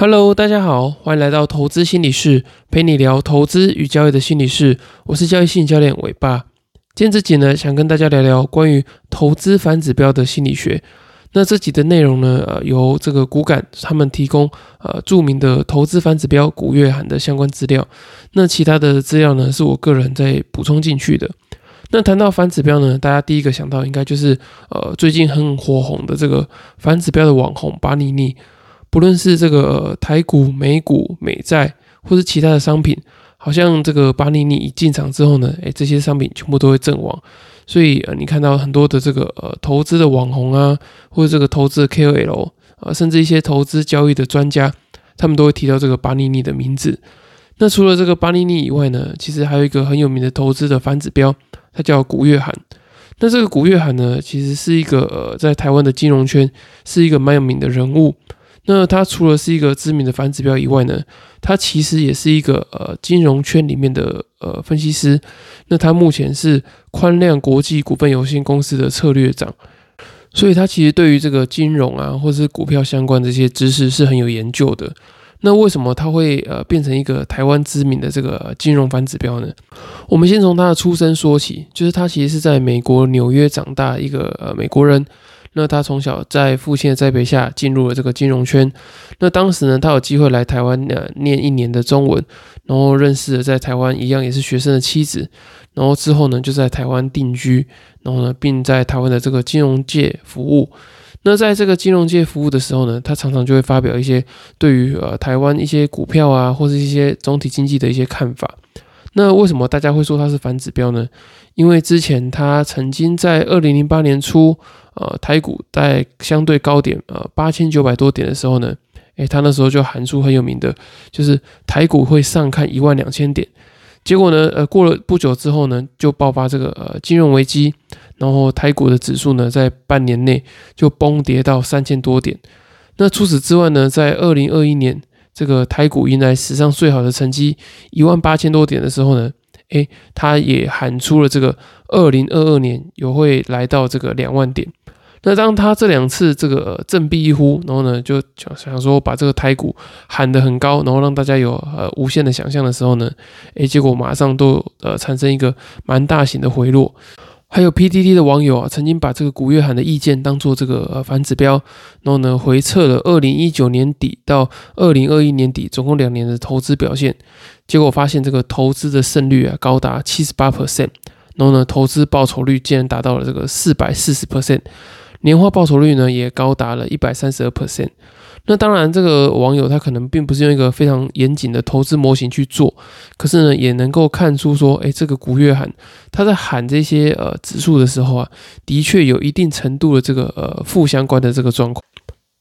Hello，大家好，欢迎来到投资心理室，陪你聊投资与交易的心理室。我是交易心理教练伟爸。今天这集呢，想跟大家聊聊关于投资反指标的心理学。那这集的内容呢，呃，由这个股感他们提供呃著名的投资反指标古月涵的相关资料。那其他的资料呢，是我个人在补充进去的。那谈到反指标呢，大家第一个想到应该就是呃最近很火红的这个反指标的网红巴尼尼。不论是这个台股、美股、美债，或是其他的商品，好像这个巴尼尼一进场之后呢，诶，这些商品全部都会阵亡。所以呃，你看到很多的这个呃投资的网红啊，或者这个投资的 KOL 啊，甚至一些投资交易的专家，他们都会提到这个巴尼尼的名字。那除了这个巴尼尼以外呢，其实还有一个很有名的投资的反指标，它叫古月涵。那这个古月涵呢，其实是一个呃在台湾的金融圈是一个蛮有名的人物。那他除了是一个知名的反指标以外呢，他其实也是一个呃金融圈里面的呃分析师。那他目前是宽量国际股份有限公司的策略长，所以他其实对于这个金融啊或是股票相关这些知识是很有研究的。那为什么他会呃变成一个台湾知名的这个金融反指标呢？我们先从他的出生说起，就是他其实是在美国纽约长大一个呃美国人。那他从小在父亲的栽培下进入了这个金融圈。那当时呢，他有机会来台湾呃念一年的中文，然后认识了在台湾一样也是学生的妻子，然后之后呢就在台湾定居，然后呢并在台湾的这个金融界服务。那在这个金融界服务的时候呢，他常常就会发表一些对于呃台湾一些股票啊，或者一些总体经济的一些看法。那为什么大家会说它是反指标呢？因为之前它曾经在二零零八年初。呃，台股在相对高点，呃，八千九百多点的时候呢，诶，它那时候就喊出很有名的，就是台股会上看一万两千点。结果呢，呃，过了不久之后呢，就爆发这个呃金融危机，然后台股的指数呢，在半年内就崩跌到三千多点。那除此之外呢，在二零二一年，这个台股迎来史上最好的成绩一万八千多点的时候呢，诶，他也喊出了这个二零二二年有会来到这个两万点。那当他这两次这个振臂一呼，然后呢就想想说把这个台股喊得很高，然后让大家有呃无限的想象的时候呢，诶，结果马上都呃产生一个蛮大型的回落。还有 PTT 的网友啊，曾经把这个古月涵的意见当做这个呃反指标，然后呢回测了二零一九年底到二零二一年底总共两年的投资表现，结果发现这个投资的胜率啊高达七十八 percent，然后呢投资报酬率竟然达到了这个四百四十 percent。年化报酬率呢也高达了一百三十二 percent。那当然，这个网友他可能并不是用一个非常严谨的投资模型去做，可是呢，也能够看出说，哎，这个古月涵他在喊这些呃指数的时候啊，的确有一定程度的这个呃负相关的这个状况。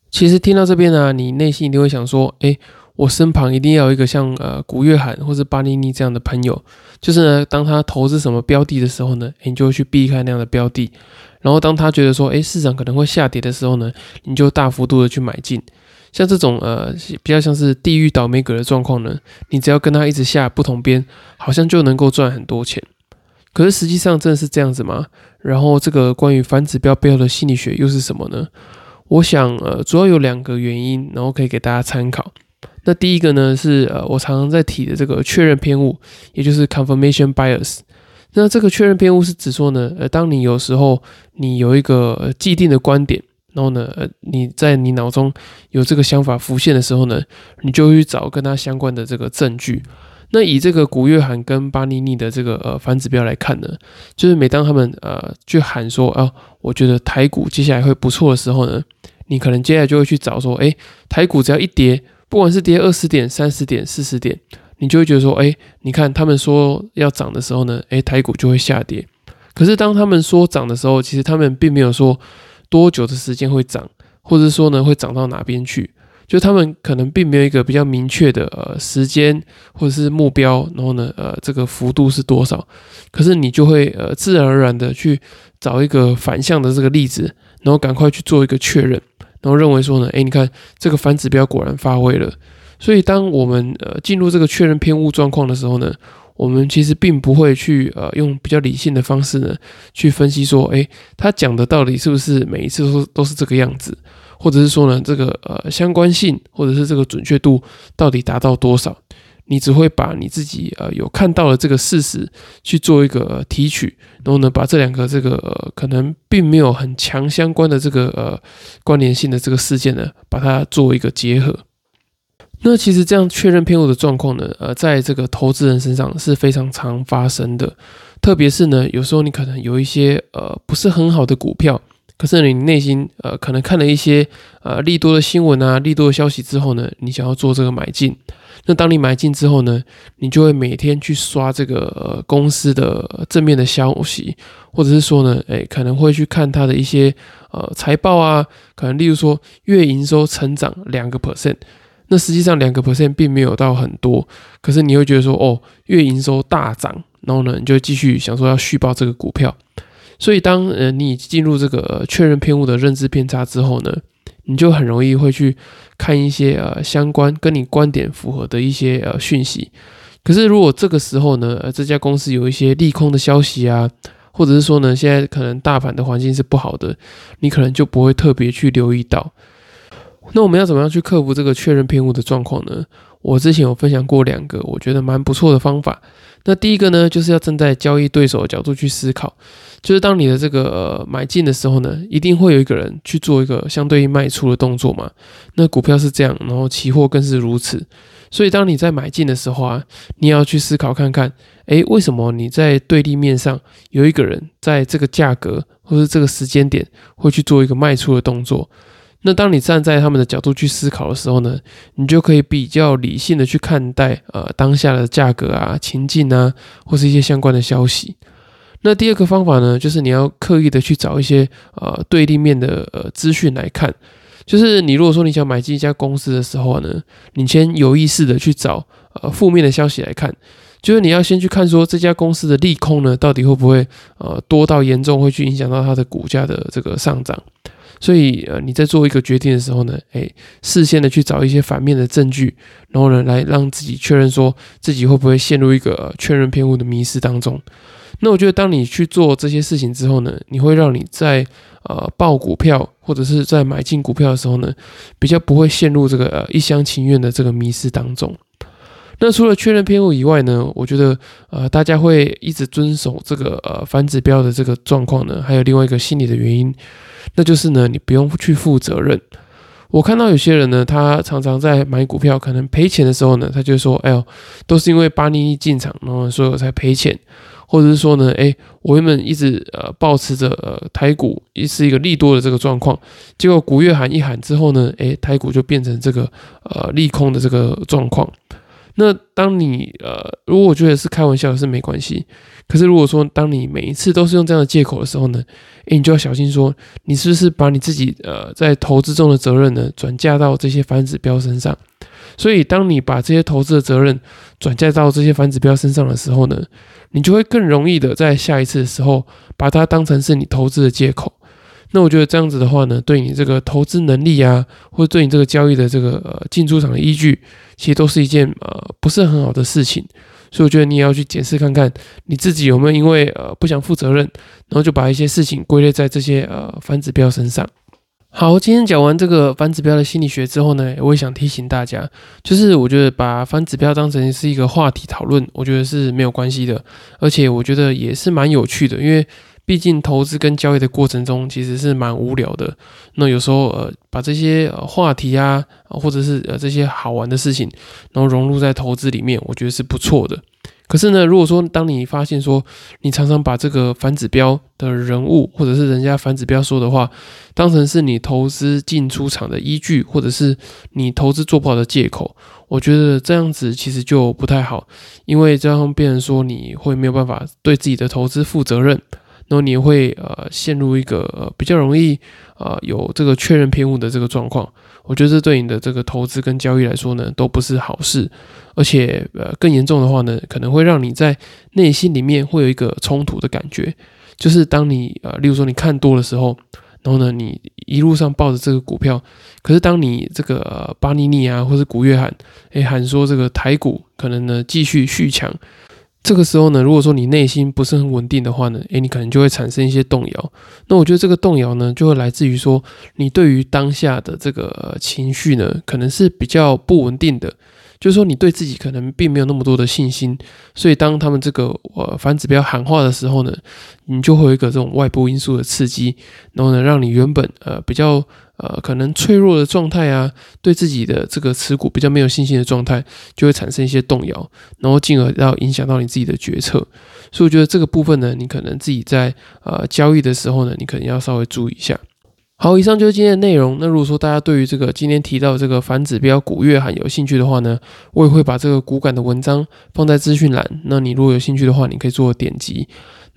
其实听到这边呢，你内心一定会想说，哎。我身旁一定要有一个像呃古月涵或者巴尼尼这样的朋友，就是呢，当他投资什么标的的时候呢，你就去避开那样的标的，然后当他觉得说，哎，市场可能会下跌的时候呢，你就大幅度的去买进。像这种呃比较像是地狱倒霉鬼的状况呢，你只要跟他一直下不同边，好像就能够赚很多钱。可是实际上真的是这样子吗？然后这个关于反指标背后的心理学又是什么呢？我想呃主要有两个原因，然后可以给大家参考。那第一个呢是呃我常常在提的这个确认偏误，也就是 confirmation bias。那这个确认偏误是指说呢，呃，当你有时候你有一个既定的观点，然后呢，呃，你在你脑中有这个想法浮现的时候呢，你就去找跟它相关的这个证据。那以这个古月涵跟巴尼尼的这个呃反指标来看呢，就是每当他们呃去喊说啊，我觉得台股接下来会不错的时候呢，你可能接下来就会去找说，哎，台股只要一跌。不管是跌二十点、三十点、四十点，你就会觉得说，哎，你看他们说要涨的时候呢，哎，台股就会下跌。可是当他们说涨的时候，其实他们并没有说多久的时间会涨，或者说呢会涨到哪边去，就他们可能并没有一个比较明确的呃时间或者是目标，然后呢呃这个幅度是多少。可是你就会呃自然而然的去找一个反向的这个例子，然后赶快去做一个确认。然后认为说呢，哎，你看这个反指标果然发挥了。所以当我们呃进入这个确认偏误状况的时候呢，我们其实并不会去呃用比较理性的方式呢去分析说，哎，他讲的到底是不是每一次都都是这个样子？或者是说呢，这个呃相关性或者是这个准确度到底达到多少？你只会把你自己呃有看到的这个事实去做一个提取，然后呢，把这两个这个呃可能并没有很强相关的这个呃关联性的这个事件呢，把它做一个结合。那其实这样确认偏误的状况呢，呃，在这个投资人身上是非常常发生的，特别是呢，有时候你可能有一些呃不是很好的股票，可是你内心呃可能看了一些呃利多的新闻啊、利多的消息之后呢，你想要做这个买进。那当你买进之后呢，你就会每天去刷这个公司的正面的消息，或者是说呢，哎，可能会去看它的一些呃财报啊，可能例如说月营收成长两个 percent。那实际上两个 percent 并没有到很多，可是你会觉得说，哦，月营收大涨，然后呢，你就继续想说要续报这个股票。所以当呃你进入这个确认偏误的认知偏差之后呢，你就很容易会去看一些呃相关跟你观点符合的一些呃讯息。可是如果这个时候呢，呃这家公司有一些利空的消息啊，或者是说呢，现在可能大盘的环境是不好的，你可能就不会特别去留意到。那我们要怎么样去克服这个确认偏误的状况呢？我之前有分享过两个我觉得蛮不错的方法。那第一个呢，就是要站在交易对手的角度去思考，就是当你的这个买进的时候呢，一定会有一个人去做一个相对应卖出的动作嘛。那股票是这样，然后期货更是如此。所以当你在买进的时候啊，你要去思考看看，诶，为什么你在对立面上有一个人在这个价格或者这个时间点会去做一个卖出的动作？那当你站在他们的角度去思考的时候呢，你就可以比较理性的去看待呃当下的价格啊、情境啊，或是一些相关的消息。那第二个方法呢，就是你要刻意的去找一些呃对立面的呃资讯来看。就是你如果说你想买进一家公司的时候呢，你先有意识的去找呃负面的消息来看，就是你要先去看说这家公司的利空呢，到底会不会呃多到严重会去影响到它的股价的这个上涨。所以，呃，你在做一个决定的时候呢，哎，事先的去找一些反面的证据，然后呢，来让自己确认说自己会不会陷入一个确认偏误的迷失当中。那我觉得，当你去做这些事情之后呢，你会让你在呃报股票或者是在买进股票的时候呢，比较不会陷入这个呃一厢情愿的这个迷失当中。那除了确认偏误以外呢，我觉得呃大家会一直遵守这个呃反指标的这个状况呢，还有另外一个心理的原因。那就是呢，你不用去负责任。我看到有些人呢，他常常在买股票可能赔钱的时候呢，他就说：“哎呦，都是因为巴尼进场，然后所以我才赔钱。”或者是说呢，哎，我原本一直呃保持着呃台股一是一个利多的这个状况，结果古月喊一喊之后呢，哎，台股就变成这个呃利空的这个状况。那当你呃，如果我觉得是开玩笑是没关系，可是如果说当你每一次都是用这样的借口的时候呢，诶，你就要小心说，你是不是把你自己呃在投资中的责任呢转嫁到这些反指标身上？所以当你把这些投资的责任转嫁到这些反指标身上的时候呢，你就会更容易的在下一次的时候把它当成是你投资的借口。那我觉得这样子的话呢，对你这个投资能力啊，或者对你这个交易的这个呃进出场的依据，其实都是一件呃不是很好的事情。所以我觉得你也要去检视看看，你自己有没有因为呃不想负责任，然后就把一些事情归类在这些呃反指标身上。好，今天讲完这个反指标的心理学之后呢，我也想提醒大家，就是我觉得把反指标当成是一个话题讨论，我觉得是没有关系的，而且我觉得也是蛮有趣的，因为。毕竟投资跟交易的过程中其实是蛮无聊的，那有时候呃把这些话题啊，或者是呃这些好玩的事情，然后融入在投资里面，我觉得是不错的。可是呢，如果说当你发现说你常常把这个反指标的人物，或者是人家反指标说的话，当成是你投资进出场的依据，或者是你投资做不好的借口，我觉得这样子其实就不太好，因为这样变成说你会没有办法对自己的投资负责任。然后你会呃陷入一个比较容易啊有这个确认偏误的这个状况，我觉得这对你的这个投资跟交易来说呢都不是好事，而且呃更严重的话呢可能会让你在内心里面会有一个冲突的感觉，就是当你呃例如说你看多的时候，然后呢你一路上抱着这个股票，可是当你这个呃巴尼尼啊或是古月喊诶喊说这个台股可能呢继续续强。这个时候呢，如果说你内心不是很稳定的话呢，诶，你可能就会产生一些动摇。那我觉得这个动摇呢，就会来自于说你对于当下的这个情绪呢，可能是比较不稳定的。就是说，你对自己可能并没有那么多的信心，所以当他们这个呃反指标喊话的时候呢，你就会有一个这种外部因素的刺激，然后呢，让你原本呃比较呃可能脆弱的状态啊，对自己的这个持股比较没有信心的状态，就会产生一些动摇，然后进而要影响到你自己的决策。所以我觉得这个部分呢，你可能自己在呃交易的时候呢，你可能要稍微注意一下。好，以上就是今天的内容。那如果说大家对于这个今天提到这个反指标古月喊有兴趣的话呢，我也会把这个骨感的文章放在资讯栏。那你如果有兴趣的话，你可以做点击。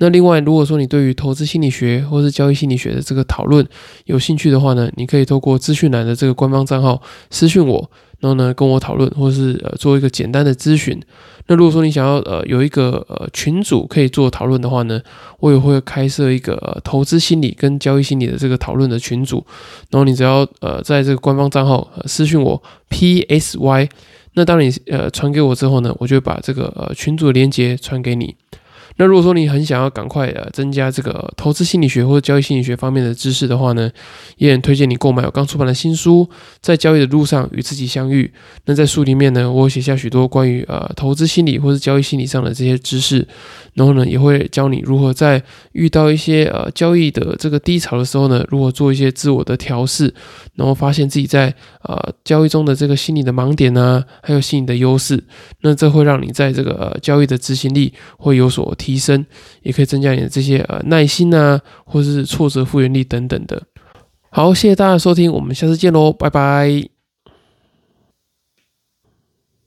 那另外，如果说你对于投资心理学或是交易心理学的这个讨论有兴趣的话呢，你可以透过资讯栏的这个官方账号私讯我。然后呢，跟我讨论，或是呃做一个简单的咨询。那如果说你想要呃有一个呃群组可以做讨论的话呢，我也会开设一个投资心理跟交易心理的这个讨论的群组。然后你只要呃在这个官方账号私讯我 P S Y，那当你呃传给我之后呢，我就把这个呃群组的链接传给你。那如果说你很想要赶快呃增加这个投资心理学或者交易心理学方面的知识的话呢，也很推荐你购买我刚出版的新书《在交易的路上与自己相遇》。那在书里面呢，我写下许多关于呃投资心理或者交易心理上的这些知识，然后呢，也会教你如何在遇到一些呃交易的这个低潮的时候呢，如何做一些自我的调试，然后发现自己在呃交易中的这个心理的盲点啊，还有心理的优势。那这会让你在这个交易的执行力会有所提。提升也可以增加你的这些呃耐心啊，或者是挫折复原力等等的。好，谢谢大家收听，我们下次见喽，拜拜。